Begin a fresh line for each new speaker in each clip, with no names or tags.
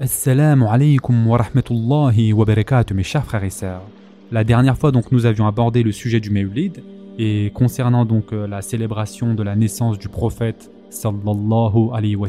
Assalamu alaikum wa rahmatullahi wa barakatuh mes chers frères et sœurs. La dernière fois donc nous avions abordé le sujet du Mawlid et concernant donc euh, la célébration de la naissance du prophète sallallahu alayhi wa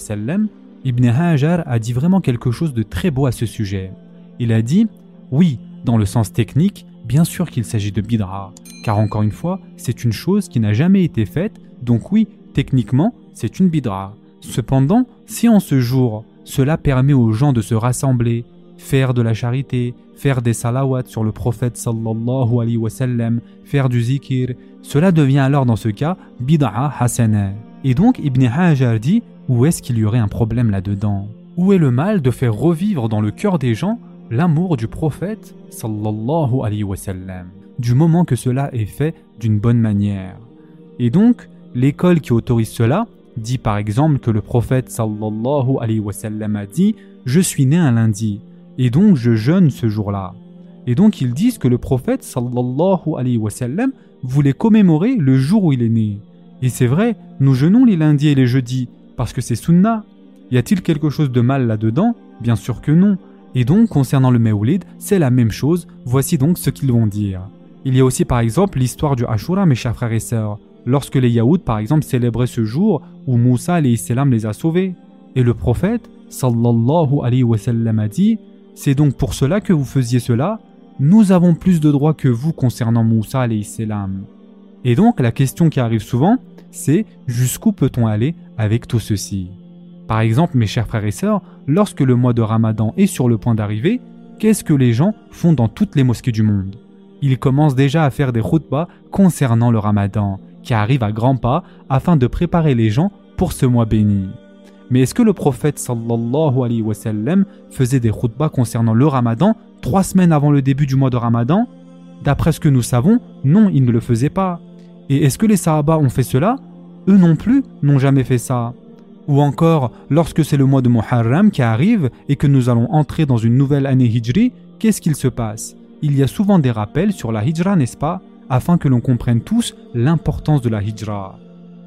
Ibn Hajar a dit vraiment quelque chose de très beau à ce sujet. Il a dit oui, dans le sens technique, bien sûr qu'il s'agit de bid'a, car encore une fois, c'est une chose qui n'a jamais été faite, donc oui, techniquement, c'est une bid'a. Cependant, si en ce jour, cela permet aux gens de se rassembler, faire de la charité, faire des salawats sur le prophète sallallahu alayhi wa sallam, faire du zikir, cela devient alors dans ce cas bid'a hasana. Et donc Ibn Hajar dit où est-ce qu'il y aurait un problème là-dedans? Où est le mal de faire revivre dans le cœur des gens l'amour du prophète sallallahu alayhi wa sallam, du moment que cela est fait d'une bonne manière. Et donc, l'école qui autorise cela dit par exemple que le prophète sallallahu alayhi wa sallam a dit Je suis né un lundi, et donc je jeûne ce jour-là. Et donc ils disent que le prophète sallallahu alayhi wa sallam voulait commémorer le jour où il est né. Et c'est vrai, nous jeûnons les lundis et les jeudis, parce que c'est sunna. Y a-t-il quelque chose de mal là-dedans? Bien sûr que non. Et donc, concernant le Mawlid, c'est la même chose, voici donc ce qu'ils vont dire. Il y a aussi par exemple l'histoire du Ashura, mes chers frères et sœurs, lorsque les Yaouds par exemple célébraient ce jour où Moussa les a sauvés. Et le prophète, sallallahu alayhi wa sallam, a dit C'est donc pour cela que vous faisiez cela Nous avons plus de droits que vous concernant Moussa salam. Et donc la question qui arrive souvent, c'est jusqu'où peut-on aller avec tout ceci? Par exemple, mes chers frères et sœurs, lorsque le mois de Ramadan est sur le point d'arriver, qu'est-ce que les gens font dans toutes les mosquées du monde? Ils commencent déjà à faire des khutbahs concernant le Ramadan, qui arrive à grands pas afin de préparer les gens pour ce mois béni. Mais est-ce que le prophète sallallahu alayhi wa sallam faisait des khutbahs concernant le Ramadan trois semaines avant le début du mois de Ramadan? D'après ce que nous savons, non, il ne le faisait pas. Et est-ce que les Sahaba ont fait cela? Eux non plus n'ont jamais fait ça. Ou encore, lorsque c'est le mois de Muharram qui arrive et que nous allons entrer dans une nouvelle année hijri, qu'est-ce qu'il se passe? Il y a souvent des rappels sur la hijra, n'est-ce pas? Afin que l'on comprenne tous l'importance de la hijra.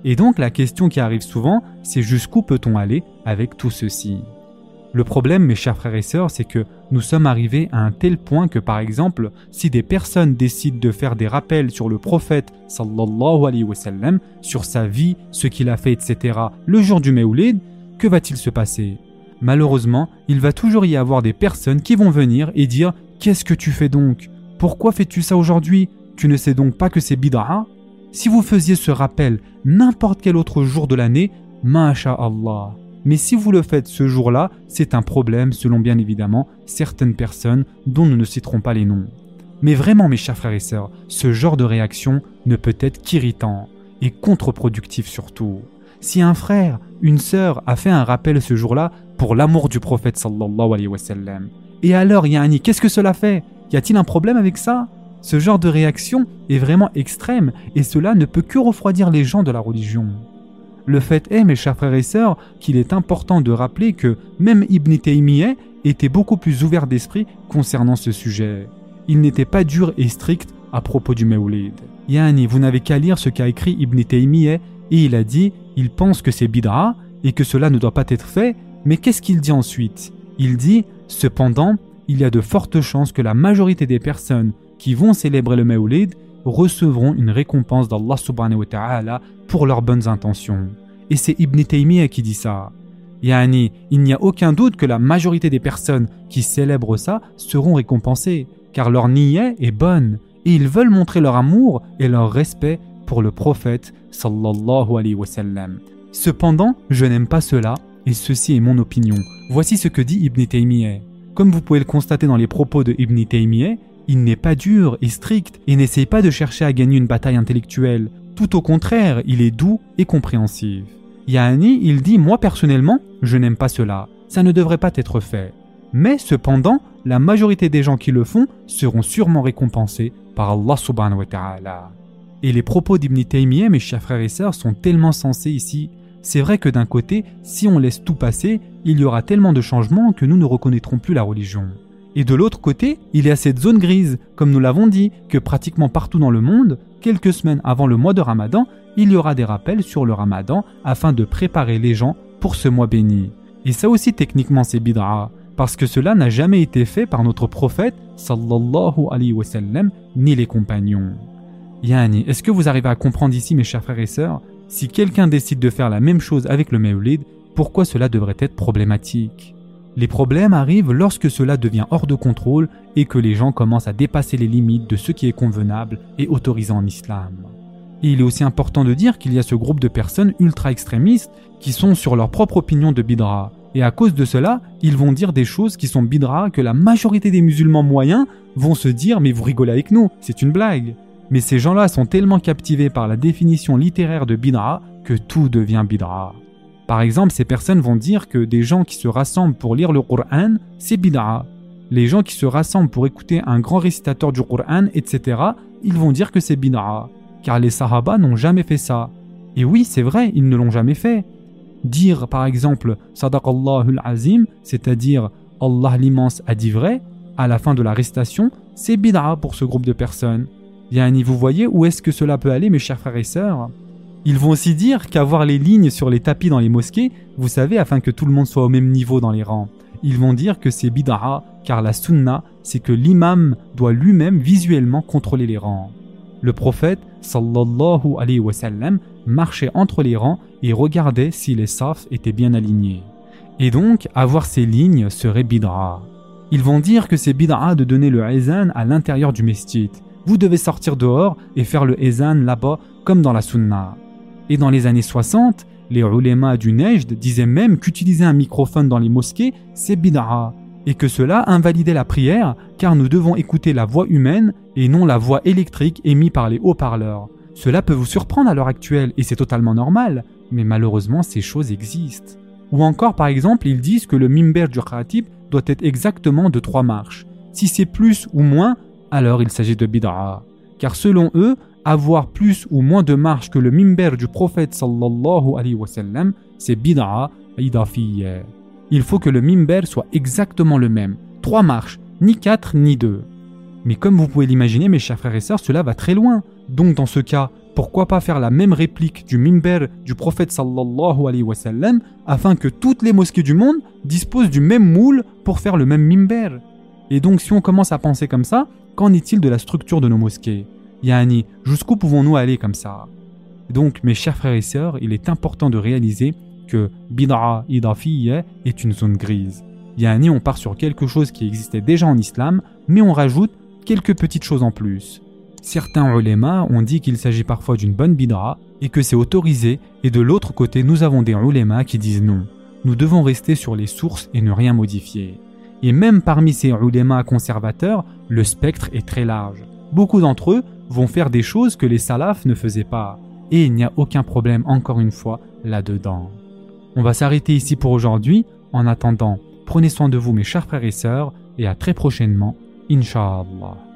Et donc la question qui arrive souvent, c'est jusqu'où peut-on aller avec tout ceci? Le problème, mes chers frères et sœurs, c'est que nous sommes arrivés à un tel point que, par exemple, si des personnes décident de faire des rappels sur le prophète, sallallahu alayhi wa sallam, sur sa vie, ce qu'il a fait, etc., le jour du Mawlid, que va-t-il se passer? Malheureusement, il va toujours y avoir des personnes qui vont venir et dire Qu'est-ce que tu fais donc? Pourquoi fais-tu ça aujourd'hui? Tu ne sais donc pas que c'est bid'a Si vous faisiez ce rappel n'importe quel autre jour de l'année, Allah. Mais si vous le faites ce jour-là, c'est un problème selon bien évidemment certaines personnes dont nous ne citerons pas les noms. Mais vraiment mes chers frères et sœurs, ce genre de réaction ne peut être qu'irritant et contre-productif surtout. Si un frère, une sœur a fait un rappel ce jour-là pour l'amour du prophète sallallahu alayhi wa sallam, et alors Yani, qu'est-ce que cela fait? Y a-t-il un problème avec ça? Ce genre de réaction est vraiment extrême et cela ne peut que refroidir les gens de la religion. Le fait est, mes chers frères et sœurs, qu'il est important de rappeler que même Ibn Taymiyyah était beaucoup plus ouvert d'esprit concernant ce sujet. Il n'était pas dur et strict à propos du Mawlid. Yani, vous n'avez qu'à lire ce qu'a écrit Ibn Taymiyyah et il a dit il pense que c'est bid'a et que cela ne doit pas être fait, mais qu'est-ce qu'il dit ensuite? Il dit cependant, il y a de fortes chances que la majorité des personnes qui vont célébrer le Mawlid recevront une récompense d'Allah subhanahu wa ta'ala pour leurs bonnes intentions. Et c'est Ibn Taymiyyah qui dit ça. Yani, il n'y a aucun doute que la majorité des personnes qui célèbrent ça seront récompensées, car leur niyyah est bonne, et ils veulent montrer leur amour et leur respect pour le prophète sallallahu alayhi wa sallam. Cependant, je n'aime pas cela, et ceci est mon opinion. Voici ce que dit Ibn Taymiyyah. Comme vous pouvez le constater dans les propos de Ibn Taymiyyah, il n'est pas dur et strict et n'essaye pas de chercher à gagner une bataille intellectuelle. Tout au contraire, il est doux et compréhensif. Yahani, il dit Moi personnellement, je n'aime pas cela. Ça ne devrait pas être fait. Mais cependant, la majorité des gens qui le font seront sûrement récompensés par Allah subhanahu wa ta'ala. Et les propos d'Ibn Taymiyyah, mes chers frères et sœurs, sont tellement sensés ici. C'est vrai que d'un côté, si on laisse tout passer, il y aura tellement de changements que nous ne reconnaîtrons plus la religion. Et de l'autre côté, il y a cette zone grise, comme nous l'avons dit, que pratiquement partout dans le monde, quelques semaines avant le mois de Ramadan, il y aura des rappels sur le Ramadan afin de préparer les gens pour ce mois béni. Et ça aussi techniquement c'est bid'a, parce que cela n'a jamais été fait par notre prophète sallallahu alayhi wa sallam ni les compagnons. Yani, est-ce que vous arrivez à comprendre ici mes chers frères et sœurs si quelqu'un décide de faire la même chose avec le Mawlid, pourquoi cela devrait être problématique? Les problèmes arrivent lorsque cela devient hors de contrôle et que les gens commencent à dépasser les limites de ce qui est convenable et autorisant en islam. Et il est aussi important de dire qu'il y a ce groupe de personnes ultra-extrémistes qui sont sur leur propre opinion de bidra. Et à cause de cela, ils vont dire des choses qui sont bidra que la majorité des musulmans moyens vont se dire mais vous rigolez avec nous, c'est une blague. Mais ces gens-là sont tellement captivés par la définition littéraire de bidra que tout devient bidra. Par exemple, ces personnes vont dire que des gens qui se rassemblent pour lire le Coran, c'est bid'a. Les gens qui se rassemblent pour écouter un grand récitateur du Coran, etc., ils vont dire que c'est bid'a. Car les Sahaba n'ont jamais fait ça. Et oui, c'est vrai, ils ne l'ont jamais fait. Dire par exemple Sadaqallahul Azim, c'est-à-dire Allah l'immense a dit vrai, à la fin de la récitation, c'est bid'a pour ce groupe de personnes. Yani, vous voyez où est-ce que cela peut aller, mes chers frères et sœurs? Ils vont aussi dire qu'avoir les lignes sur les tapis dans les mosquées, vous savez, afin que tout le monde soit au même niveau dans les rangs, ils vont dire que c'est bid'a, car la sunna, c'est que l'imam doit lui-même visuellement contrôler les rangs. Le prophète, sallallahu alayhi wa sallam, marchait entre les rangs et regardait si les safs étaient bien alignés. Et donc, avoir ces lignes serait bid'a. Ils vont dire que c'est bid'a de donner le ezan à l'intérieur du mesjid, vous devez sortir dehors et faire le ezan là-bas comme dans la sunna. Et dans les années 60, les ulémas du Nejd disaient même qu'utiliser un microphone dans les mosquées, c'est bid'a, et que cela invalidait la prière car nous devons écouter la voix humaine et non la voix électrique émise par les haut-parleurs. Cela peut vous surprendre à l'heure actuelle et c'est totalement normal, mais malheureusement ces choses existent. Ou encore par exemple, ils disent que le mimber du khatib doit être exactement de trois marches. Si c'est plus ou moins, alors il s'agit de bid'a. Car selon eux, avoir plus ou moins de marche que le mimber du prophète sallallahu alayhi wa sallam, c'est bid'a idafiyya. Il faut que le mimber soit exactement le même. Trois marches, ni quatre ni deux. Mais comme vous pouvez l'imaginer, mes chers frères et sœurs, cela va très loin. Donc dans ce cas, pourquoi pas faire la même réplique du mimber du prophète sallallahu alayhi wa sallam afin que toutes les mosquées du monde disposent du même moule pour faire le même mimber Et donc si on commence à penser comme ça, Qu'en est-il de la structure de nos mosquées? Yani, jusqu'où pouvons-nous aller comme ça? Donc, mes chers frères et sœurs, il est important de réaliser que bid'a idafiyya est une zone grise. Yani, on part sur quelque chose qui existait déjà en islam, mais on rajoute quelques petites choses en plus. Certains ulémas ont dit qu'il s'agit parfois d'une bonne bid'a et que c'est autorisé, et de l'autre côté, nous avons des ulémas qui disent non. Nous devons rester sur les sources et ne rien modifier. Et même parmi ces ulémas conservateurs, le spectre est très large. Beaucoup d'entre eux vont faire des choses que les salafs ne faisaient pas. Et il n'y a aucun problème, encore une fois, là-dedans. On va s'arrêter ici pour aujourd'hui. En attendant, prenez soin de vous mes chers frères et sœurs, et à très prochainement, Inch'Allah.